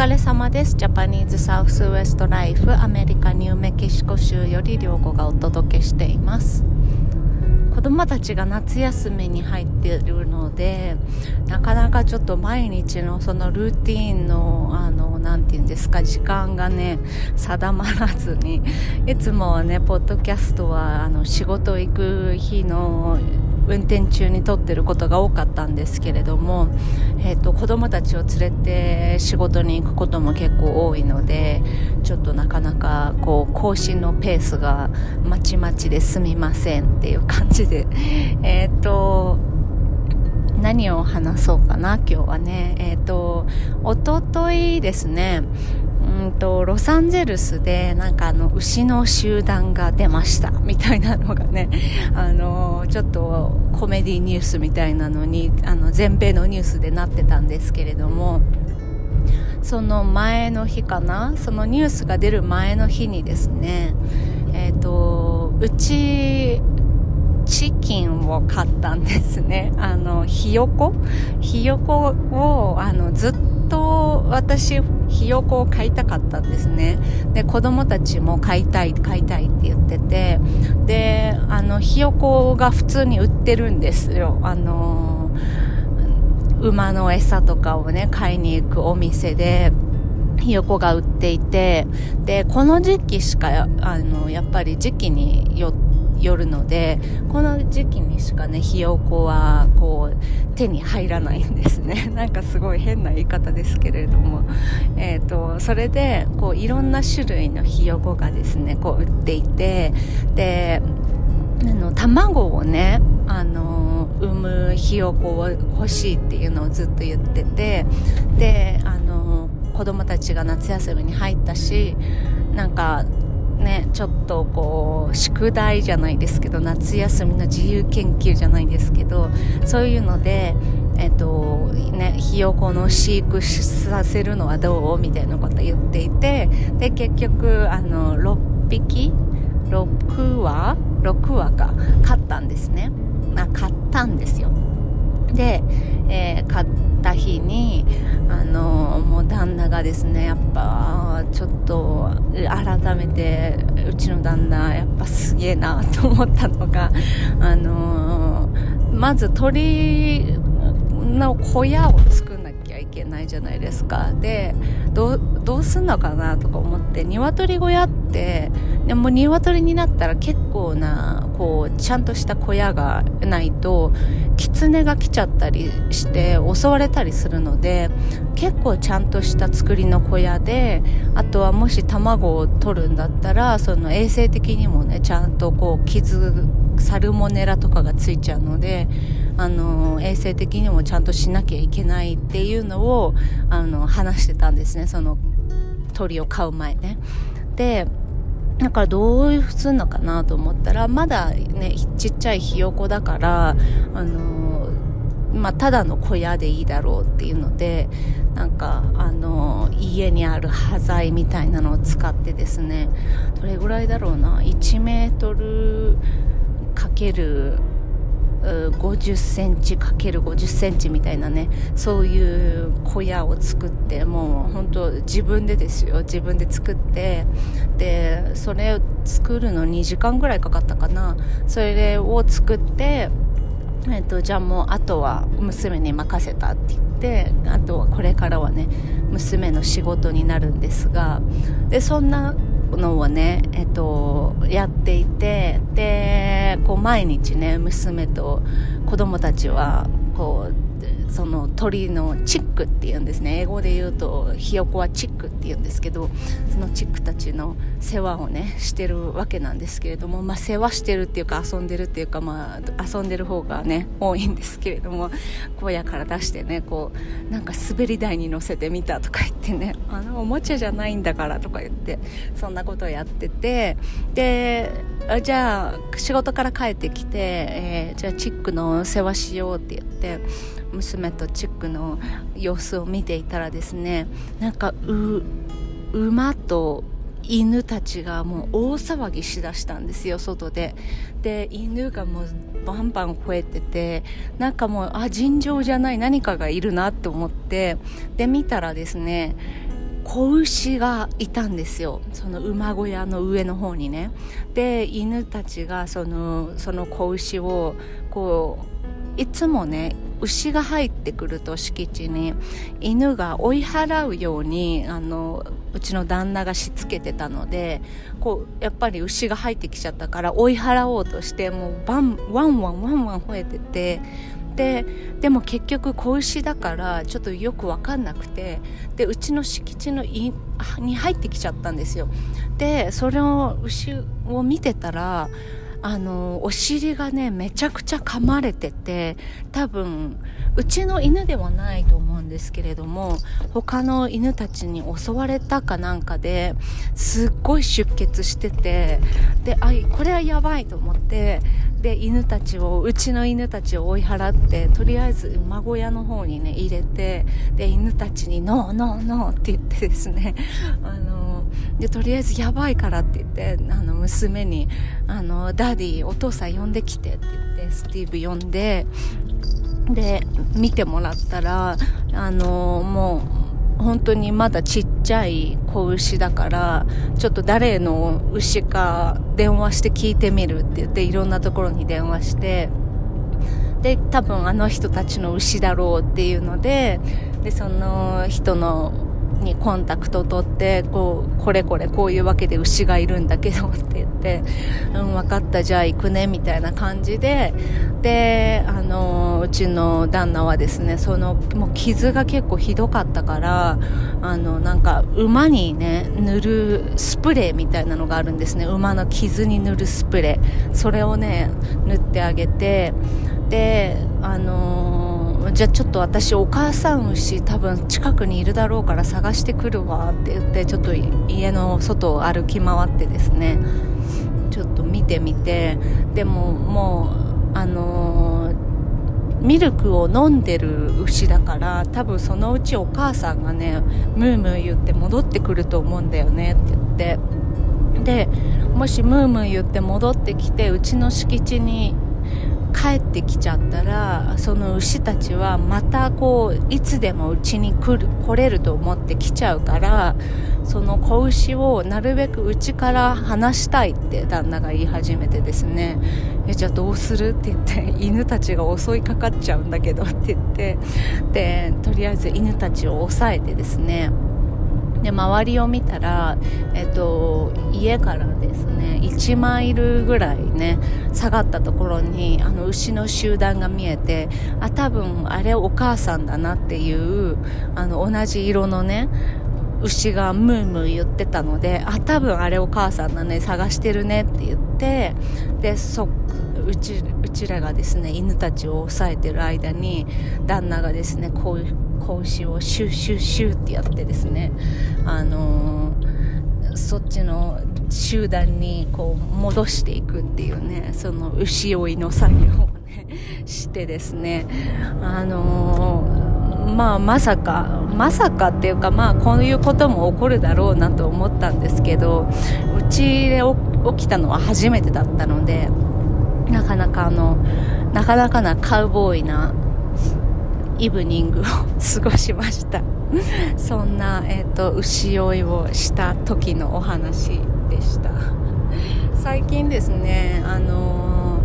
疲れ様です。ジャパニーズサウスウエストライフアメリカニューメキシコ州より良子がお届けしています。子供たちが夏休みに入っているのでなかなかちょっと毎日のそのルーティンのあのなて言うんですか時間がね定まらずにいつもはねポッドキャストはあの仕事行く日の運転中に撮ってることが多かったんですけれども、えーと、子供たちを連れて仕事に行くことも結構多いのでちょっとなかなかこう更新のペースがまちまちですみませんっていう感じでえっ、と何を話そうかな今日はね。えっ、ー、とおとといですね。うんとロサンゼルスでなんかあの牛の集団が出ましたみたいなのがね あのちょっとコメディニュースみたいなのにあの全米のニュースでなってたんですけれどもその前の日かな？そのニュースが出る前の日にですねえっ、ー、とうちチキンを買ったんですね。あのひよこ？ひよこをあのずっと私ひよこを買いたかったんですね。で子供たちも買いたい買いたいって言ってて。であのひよこが普通に売ってるんですよ。あの馬の餌とかをね買いに行くお店でひよこが売っていて。でこの時期しかあのやっぱり時期によってよるのでこの時期にしかねひよこは手に入らないんですね。なんかすごい変な言い方ですけれども、えーと、それでこういろんな種類のひよこがですねこう売っていてであの卵をねあの産むひよこを欲しいっていうのをずっと言っててであの子供たちが夏休みに入ったしなんかねちょっとこう宿題じゃないですけど夏休みの自由研究じゃないですけどそういうのでえっとね、ひよこの飼育させるのはどう？みたいなこと言っていてで結局あの6匹？6羽？6羽か。買ったんですね。あ買ったんですよ。で、えー、買った日にあのもう旦那がですねやっぱちょっと改めてうちの旦那やっぱすげえなと思ったのがあのまず鳥の小屋を作けないじゃないですか。でどうすんのかなとか思って鶏小屋ってでも鶏になったら結構なこうちゃんとした小屋がないと狐が来ちゃったりして襲われたりするので結構ちゃんとした作りの小屋であとはもし卵を取るんだったらその衛生的にもねちゃんとこう傷サルモネラとかがついちゃうのであの衛生的にもちゃんとしなきゃいけないっていうのをあの話してたんですね。その鳥を飼う前ね。でだからどうすんのかなと思ったらまだねちっちゃいひよこだからあのまあ、ただの小屋でいいだろうっていうのでなんかあの家にある端材みたいなのを使ってですねどれぐらいだろうな？1メートルかける50センチ ×50 センチみたいなねそういう小屋を作ってもう本当自分でですよ。自分で作ってでそれを作るの2時間ぐらいかかったかな。それを作ってえっと、じゃあもうあとは娘に任せたって言ってあとはこれからはね娘の仕事になるんですがでそんなのをね、えっと、やっていてでこう毎日ね娘と子供たちはその鳥のチックっていうんですね。英語で言うとひよこはチックっていうんですけどそのチックたちの世話をねしてるわけなんですけれども、まあ、世話してるっていうか遊んでるっていうか、まあ、遊んでる方がね多いんですけれども小屋から出してねこうなんか滑り台に乗せてみたとか言ってねあのおもちゃじゃないんだからとか言ってそんなことをやっててでじゃあ仕事から帰ってきて、えー、じゃあチックの世話しようって言って娘とチックの様子を見ていたらですねなんか馬と犬たちがもう大騒ぎしだしたんですよ外で。で犬がもうバンバン吠えててなんかもうあ尋常じゃない何かがいるなと思ってで見たらですね子牛がいたんですよ。その馬小屋の上の方にね。で犬たちがそのその子牛をこういつもね牛が入ってくると敷地に犬が追い払うようにあのうちの旦那がしつけてたのでこうやっぱり牛が入ってきちゃったから追い払おうとしてもうバンワンワンワンワン吠えててででも結局子牛だからちょっとよく分かんなくてでうちの敷地のいに入ってきちゃったんですよ。でそれを牛を見てたらあのお尻がねめちゃくちゃ噛まれてて多分うちの犬ではないと思うんですけれども他の犬たちに襲われたかなんかですっごい出血しててであこれはやばいと思ってで犬たちをうちの犬たちを追い払ってとりあえず馬小屋の方にね入れてで犬たちに「 No no no」って言ってですね あのでとりあえずやばいからって言ってあの娘にあの「 Daddy お父さん呼んできて」って言ってスティーブ呼んでで見てもらったらあのもう本当にまだちっちゃい子牛だからちょっと誰の牛か電話して聞いてみるって言っていろんなところに電話してで多分あの人たちの牛だろうっていうのででその人のにコンタクト取ってこうこれこれこういうわけで牛がいるんだけどって言って「うん分かったじゃあ行くね」みたいな感じでであのうちの旦那はですねそのもう傷が結構ひどかったからあのなんか馬にね塗るスプレーみたいなのがあるんですね。馬の傷に塗るスプレー。それをね塗ってあげてであのじゃあちょっと私お母さん牛多分近くにいるだろうから探してくるわって言ってちょっと家の外を歩き回ってですね。ちょっと見てみて。でももうあのー、ミルクを飲んでる牛だから多分そのうちお母さんがねムームー言って戻ってくると思うんだよねって言って。でもしムームー言って戻ってきてうちの敷地に帰ってきちゃったらその牛たちはまたこういつでもうちに来る来れると思って来ちゃうからその子牛をなるべくうちから離したいって旦那が言い始めてですね。えじゃあどうするって言って犬たちが襲いかかっちゃうんだけどって言ってでとりあえず犬たちを抑えてですねで周りを見たら、えっと、家からですね1マイルぐらいね下がったところにあの牛の集団が見えてあ多分あれお母さんだなっていうあの同じ色のね牛がムームー言ってたのであ多分あれお母さんだね探してるねって言ってでそうちうちらがですね犬たちを抑えてる間に旦那がですねこういう子牛をシュッシュッシュッってやってですねあのー、そっちの集団にこう戻していくっていうねその牛追いの作業をねしてですねあのー、まあまさかまさかっていうかまあこういうことも起こるだろうなと思ったんですけどうちで起きたのは初めてだったのでなかなかあのなかなかなカウボーイなイブニングを過ごしました。そんな、えーと、牛追いをした時のお話でした。最近ですねあの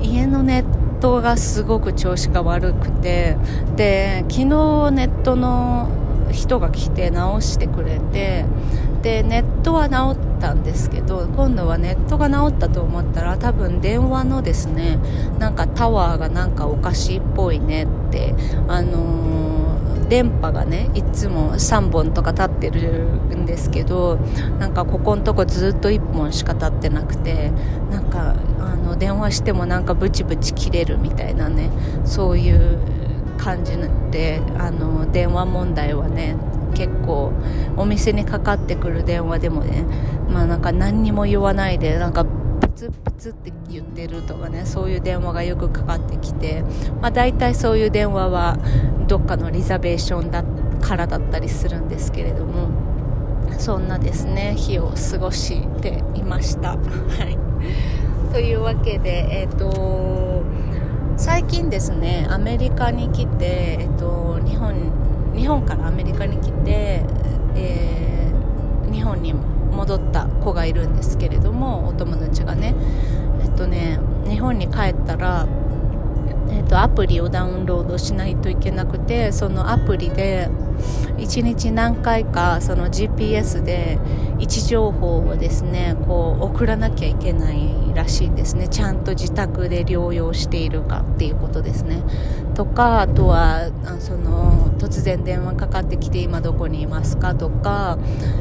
ー、家のネットがすごく調子が悪くてで昨日ネットの人が来て直してくれてでネットは直ったんですけど今度はネットが直ったと思ったら多分電話のですねなんかタワーがなんかおかしいっぽいねってあのー、電波がねいつも3本とか立ってるんですけどなんかここのとこずっと1本しか立ってなくてなんかあの電話してもなんかブチブチ切れるみたいなねそういう感じであの電話問題はね結構お店にかかってくる電話でもねまあなんか何にも言わないでなんかプツプツって言ってるとかねそういう電話がよくかかってきてまあ大体そういう電話はどっかのリザベーションだからだったりするんですけれどもそんなですね日を過ごしていました。はいというわけで、えっ、ー、と最近ですねアメリカに来て、えっ、と日本日本からアメリカに来てえー、日本に戻った子がいるんですけれどもお友達がね。えっとね日本に帰ったらえーと、アプリをダウンロードしないといけなくてそのアプリで1日何回かその GPS で位置情報をですねこう送らなきゃいけないらしいんですね。ちゃんと自宅で療養しているかっていうことですね。とかあとはその突然電話かかってきて今どこにいますかとか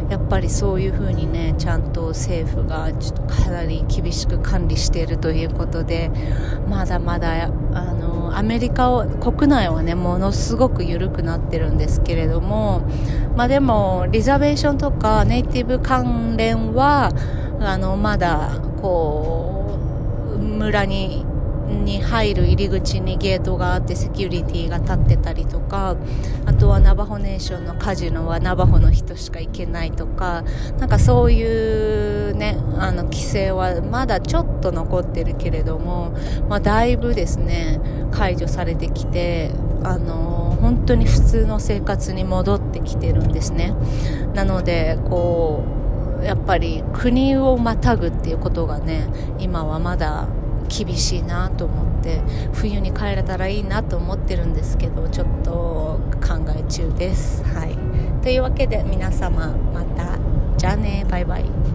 やっぱりそういうふうにねちゃんと政府がちょっとかなり厳しく管理しているということでまだまだあのアメリカを国内はねものすごく緩くなってるんですけれどもまあでもリザベーションとかネイティブ関連はあのまだこう村にに入る入り口にゲートがあってセキュリティが立ってたりとかあとはナバホネーションのカジノはナバホの人しか行けないとかなんかそういうねあの規制はまだちょっと残ってるけれども、まあ、だいぶですね解除されてきてあの本当に普通の生活に戻ってきてるんですね。なのでこうやっぱり国をまたぐっていうことがね今はまだ厳しいなと思って冬に帰れたらいいなと思ってるんですけどちょっと考え中です。はい、というわけで皆様またじゃあねバイバイ。